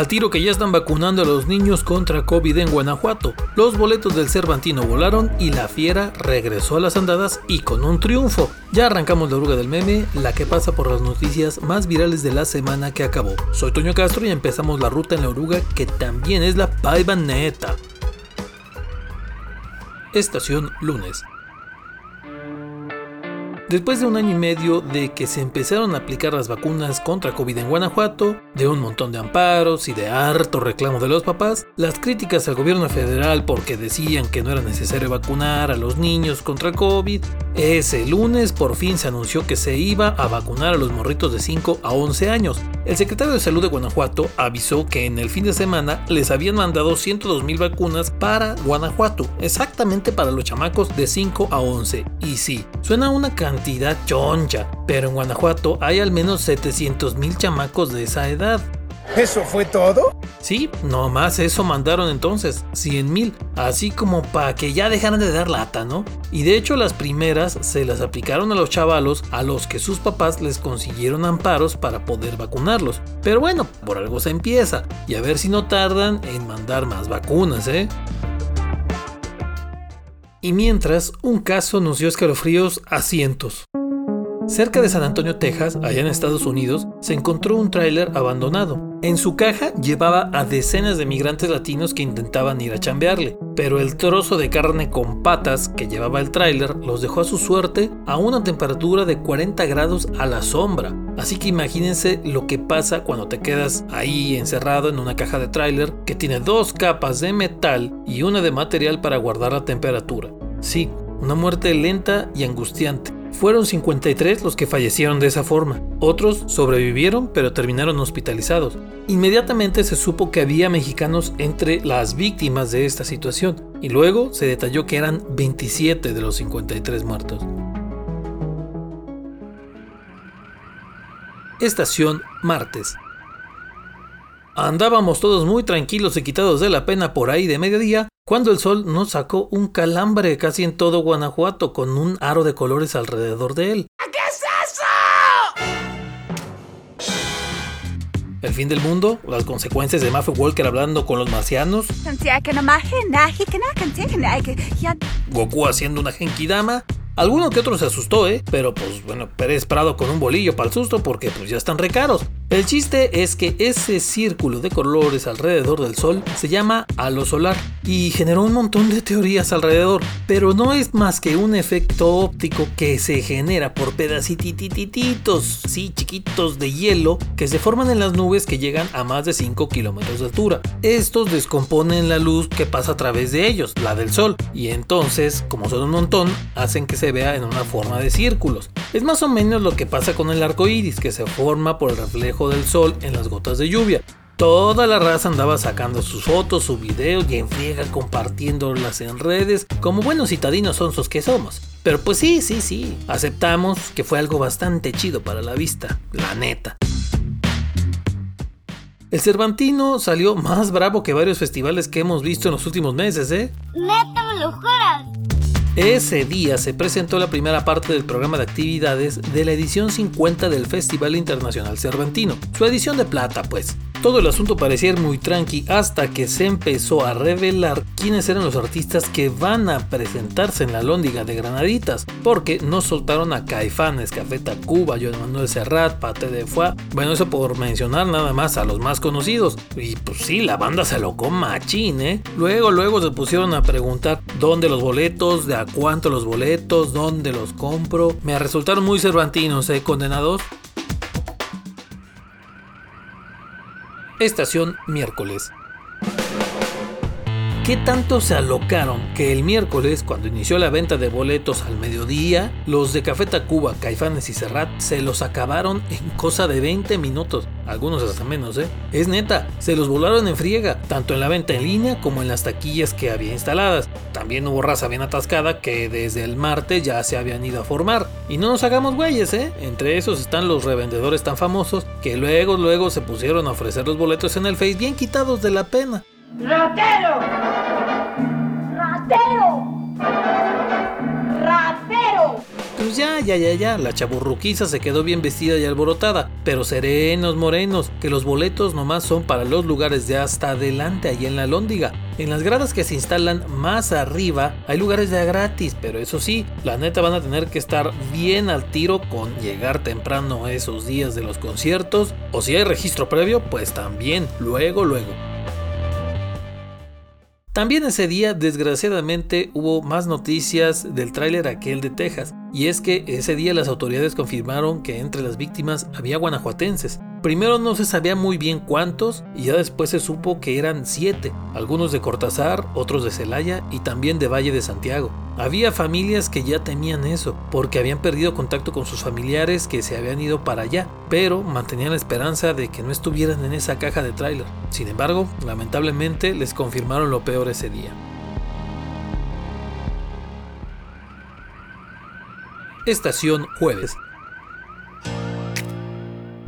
Al tiro que ya están vacunando a los niños contra COVID en Guanajuato. Los boletos del Cervantino volaron y la fiera regresó a las andadas y con un triunfo. Ya arrancamos la oruga del meme, la que pasa por las noticias más virales de la semana que acabó. Soy Toño Castro y empezamos la ruta en la oruga que también es la Paivaneta. Estación lunes. Después de un año y medio de que se empezaron a aplicar las vacunas contra COVID en Guanajuato, de un montón de amparos y de harto reclamo de los papás, las críticas al gobierno federal porque decían que no era necesario vacunar a los niños contra COVID, ese lunes por fin se anunció que se iba a vacunar a los morritos de 5 a 11 años. El secretario de Salud de Guanajuato avisó que en el fin de semana les habían mandado 102 mil vacunas para Guanajuato, exactamente para los chamacos de 5 a 11. Y sí, suena una cantidad cantidad choncha, pero en Guanajuato hay al menos 700 mil chamacos de esa edad. ¿Eso fue todo? Sí, nomás eso mandaron entonces, 100 mil, así como para que ya dejaran de dar lata, ¿no? Y de hecho las primeras se las aplicaron a los chavalos a los que sus papás les consiguieron amparos para poder vacunarlos. Pero bueno, por algo se empieza, y a ver si no tardan en mandar más vacunas, ¿eh? Y mientras, un caso dio escalofríos a cientos. Cerca de San Antonio, Texas, allá en Estados Unidos, se encontró un tráiler abandonado. En su caja llevaba a decenas de migrantes latinos que intentaban ir a chambearle, pero el trozo de carne con patas que llevaba el tráiler los dejó a su suerte a una temperatura de 40 grados a la sombra. Así que imagínense lo que pasa cuando te quedas ahí encerrado en una caja de tráiler que tiene dos capas de metal y una de material para guardar la temperatura. Sí, una muerte lenta y angustiante. Fueron 53 los que fallecieron de esa forma. Otros sobrevivieron pero terminaron hospitalizados. Inmediatamente se supo que había mexicanos entre las víctimas de esta situación y luego se detalló que eran 27 de los 53 muertos. Estación Martes. Andábamos todos muy tranquilos y quitados de la pena por ahí de mediodía cuando el sol nos sacó un calambre casi en todo Guanajuato con un aro de colores alrededor de él. ¿Qué es eso? El fin del mundo, las consecuencias de Maffe Walker hablando con los marcianos, Goku haciendo una genkidama, Alguno que otro se asustó, ¿eh? Pero pues bueno, Pérez Prado con un bolillo para el susto porque pues ya están recaros. El chiste es que ese círculo de colores alrededor del Sol se llama halo solar y generó un montón de teorías alrededor, pero no es más que un efecto óptico que se genera por pedacititos, sí, chiquitos de hielo que se forman en las nubes que llegan a más de 5 kilómetros de altura. Estos descomponen la luz que pasa a través de ellos, la del Sol, y entonces, como son un montón, hacen que se vea en una forma de círculos. Es más o menos lo que pasa con el arco iris, que se forma por el reflejo del sol en las gotas de lluvia. Toda la raza andaba sacando sus fotos, sus videos y en friega compartiéndolas en redes, como buenos citadinos sonsos que somos. Pero pues sí, sí, sí, aceptamos que fue algo bastante chido para la vista, la neta. El Cervantino salió más bravo que varios festivales que hemos visto en los últimos meses, ¿eh? Neta, me lo juras. Ese día se presentó la primera parte del programa de actividades de la edición 50 del Festival Internacional Cervantino, su edición de plata pues. Todo el asunto parecía muy tranqui hasta que se empezó a revelar quiénes eran los artistas que van a presentarse en la Lóndiga de Granaditas, porque no soltaron a Caifanes, Café Tacuba, Joan Manuel Serrat, Pate de Fua, bueno, eso por mencionar nada más a los más conocidos. Y pues sí, la banda se locó machín, ¿eh? Luego, luego se pusieron a preguntar dónde los boletos, de a cuánto los boletos, dónde los compro. Me resultaron muy cervantinos, ¿eh? Condenados. Estación miércoles. ¿Qué tanto se alocaron que el miércoles, cuando inició la venta de boletos al mediodía, los de Café Tacuba, Caifanes y Serrat se los acabaron en cosa de 20 minutos? Algunos hasta menos, ¿eh? Es neta, se los volaron en friega, tanto en la venta en línea como en las taquillas que había instaladas. También hubo raza bien atascada que desde el martes ya se habían ido a formar. Y no nos hagamos güeyes, ¿eh? Entre esos están los revendedores tan famosos que luego, luego se pusieron a ofrecer los boletos en el Face bien quitados de la pena. ¡Ratero! ¡Ratero! ¡Ratero! pues ya, ya, ya, ya, la chaburruquiza se quedó bien vestida y alborotada, pero serenos morenos, que los boletos nomás son para los lugares de hasta adelante ahí en la lóndiga. En las gradas que se instalan más arriba hay lugares de gratis, pero eso sí, la neta van a tener que estar bien al tiro con llegar temprano esos días de los conciertos, o si hay registro previo, pues también, luego, luego. También ese día, desgraciadamente, hubo más noticias del tráiler aquel de Texas, y es que ese día las autoridades confirmaron que entre las víctimas había guanajuatenses. Primero no se sabía muy bien cuántos y ya después se supo que eran siete, algunos de Cortázar, otros de Celaya y también de Valle de Santiago. Había familias que ya temían eso, porque habían perdido contacto con sus familiares que se habían ido para allá, pero mantenían la esperanza de que no estuvieran en esa caja de tráiler. Sin embargo, lamentablemente les confirmaron lo peor ese día. Estación Jueves.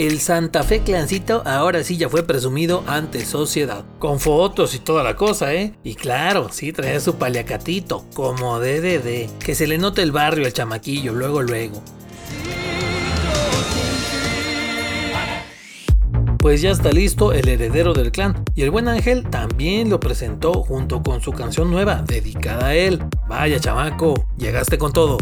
El Santa Fe Clancito ahora sí ya fue presumido ante sociedad. Con fotos y toda la cosa, ¿eh? Y claro, sí trae su paliacatito, como DDD. Que se le note el barrio al chamaquillo, luego, luego. Pues ya está listo el heredero del clan y el buen ángel también lo presentó junto con su canción nueva dedicada a él. Vaya chamaco, llegaste con todo.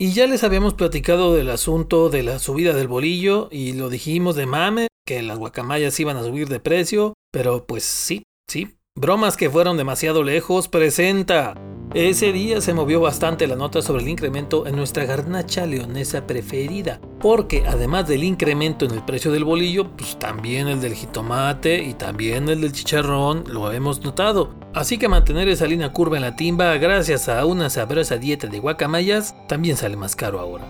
Y ya les habíamos platicado del asunto de la subida del bolillo y lo dijimos de mame, que las guacamayas iban a subir de precio, pero pues sí, sí, bromas que fueron demasiado lejos, presenta. Ese día se movió bastante la nota sobre el incremento en nuestra garnacha leonesa preferida, porque además del incremento en el precio del bolillo, pues también el del jitomate y también el del chicharrón lo hemos notado. Así que mantener esa línea curva en la timba gracias a una sabrosa dieta de guacamayas también sale más caro ahora.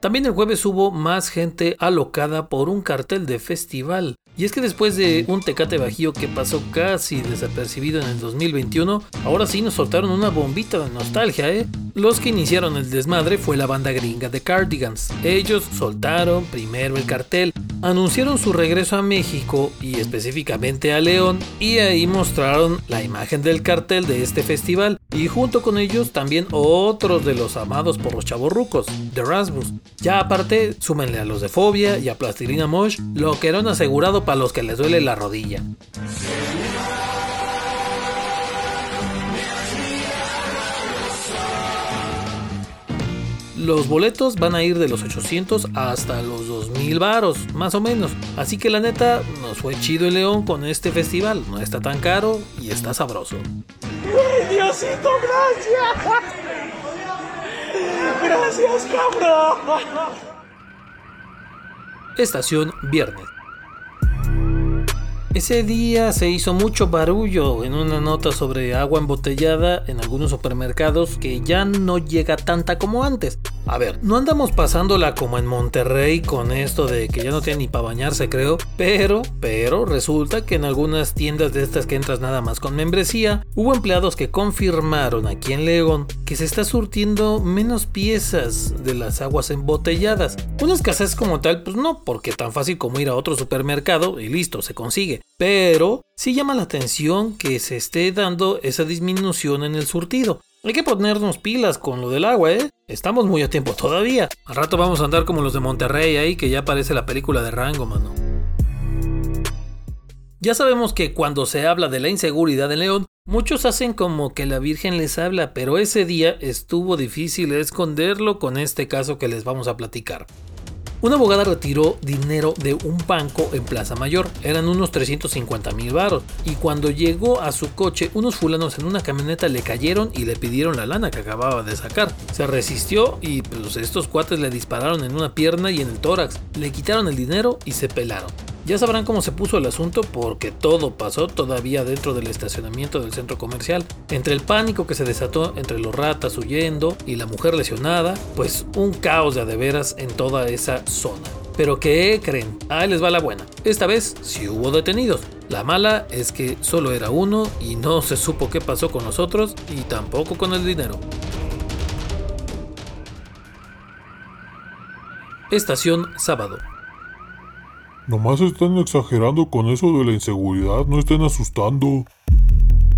También el jueves hubo más gente alocada por un cartel de festival. Y es que después de un Tecate Bajío que pasó casi desapercibido en el 2021, ahora sí nos soltaron una bombita de nostalgia, ¿eh? Los que iniciaron el desmadre fue la banda gringa de Cardigans. Ellos soltaron primero el cartel, anunciaron su regreso a México y específicamente a León y ahí mostraron la imagen del cartel de este festival y junto con ellos también otros de los amados por los chavorrucos, The Rasmus. Ya aparte, súmenle a los de Fobia y a Plastilina Mosh lo que eran asegurado para los que les duele la rodilla. Los boletos van a ir de los 800 hasta los 2000 varos, más o menos. Así que la neta, nos fue chido el León con este festival. No está tan caro y está sabroso. Diosito, gracias! ¡Gracias, cabrón! Estación Viernes. Ese día se hizo mucho barullo en una nota sobre agua embotellada en algunos supermercados que ya no llega tanta como antes. A ver, no andamos pasándola como en Monterrey con esto de que ya no tiene ni para bañarse creo, pero, pero resulta que en algunas tiendas de estas que entras nada más con membresía, hubo empleados que confirmaron aquí en León que se está surtiendo menos piezas de las aguas embotelladas. Una escasez como tal, pues no, porque tan fácil como ir a otro supermercado y listo, se consigue. Pero sí llama la atención que se esté dando esa disminución en el surtido. Hay que ponernos pilas con lo del agua, ¿eh? Estamos muy a tiempo todavía. Al rato vamos a andar como los de Monterrey ahí, que ya parece la película de Rango, mano. Ya sabemos que cuando se habla de la inseguridad en León, muchos hacen como que la Virgen les habla, pero ese día estuvo difícil esconderlo con este caso que les vamos a platicar. Una abogada retiró dinero de un banco en Plaza Mayor, eran unos 350 mil baros, y cuando llegó a su coche, unos fulanos en una camioneta le cayeron y le pidieron la lana que acababa de sacar. Se resistió y pues estos cuates le dispararon en una pierna y en el tórax, le quitaron el dinero y se pelaron. Ya sabrán cómo se puso el asunto porque todo pasó todavía dentro del estacionamiento del centro comercial. Entre el pánico que se desató entre los ratas huyendo y la mujer lesionada, pues un caos de adeveras en toda esa zona. Pero ¿qué creen? Ahí les va la buena. Esta vez sí hubo detenidos. La mala es que solo era uno y no se supo qué pasó con los otros y tampoco con el dinero. Estación sábado. Nomás están exagerando con eso de la inseguridad, no estén asustando.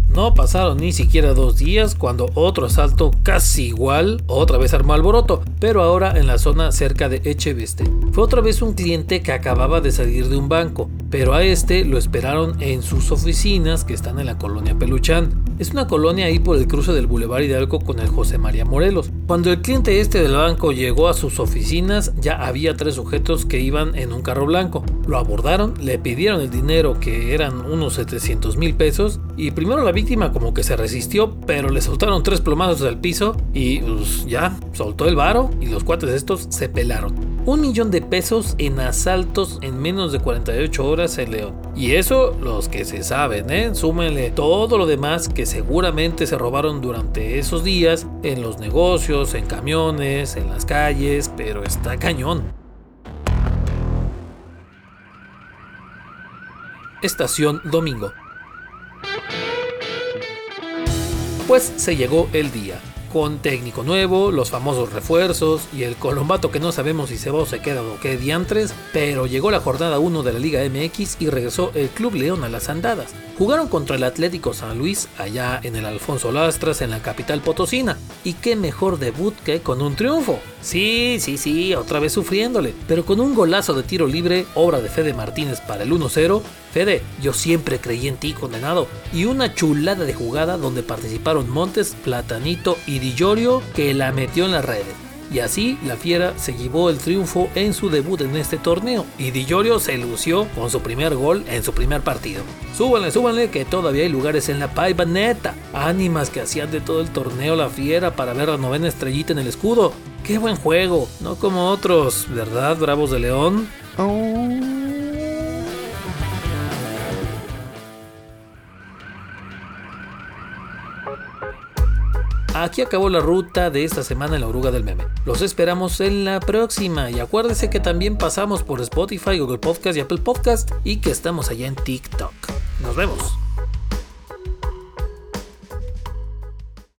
No pasaron ni siquiera dos días cuando otro asalto casi igual otra vez armó alboroto, pero ahora en la zona cerca de Echeveste. Fue otra vez un cliente que acababa de salir de un banco, pero a este lo esperaron en sus oficinas que están en la colonia Peluchán. Es una colonia ahí por el cruce del Boulevard Hidalgo con el José María Morelos. Cuando el cliente este del banco llegó a sus oficinas, ya había tres sujetos que iban en un carro blanco. Lo abordaron, le pidieron el dinero que eran unos 700 mil pesos y primero la víctima como que se resistió, pero le soltaron tres plomazos al piso y pues, ya soltó el varo y los cuates estos se pelaron un millón de pesos en asaltos en menos de 48 horas en León. Y eso los que se saben, ¿eh? Súmenle todo lo demás que seguramente se robaron durante esos días en los negocios, en camiones, en las calles, pero está cañón. Estación Domingo. Pues se llegó el día con técnico nuevo, los famosos refuerzos y el Colombato que no sabemos si se va o se queda o qué diantres, pero llegó la jornada 1 de la Liga MX y regresó el Club León a las andadas. Jugaron contra el Atlético San Luis allá en el Alfonso Lastras en la capital potosina. Y qué mejor debut que con un triunfo. Sí, sí, sí, otra vez sufriéndole, pero con un golazo de tiro libre, obra de Fede Martínez para el 1-0. Fede, yo siempre creí en ti, condenado. Y una chulada de jugada donde participaron Montes, Platanito y Di que la metió en las redes. Y así la Fiera se llevó el triunfo en su debut en este torneo y Di se lució con su primer gol en su primer partido. Súbanle, súbanle que todavía hay lugares en la paiva neta. Ánimas que hacían de todo el torneo la Fiera para ver la novena estrellita en el escudo. Qué buen juego, no como otros, ¿verdad, Bravos de León? Aquí acabó la ruta de esta semana en la oruga del meme. Los esperamos en la próxima y acuérdense que también pasamos por Spotify, Google Podcast y Apple Podcast y que estamos allá en TikTok. Nos vemos.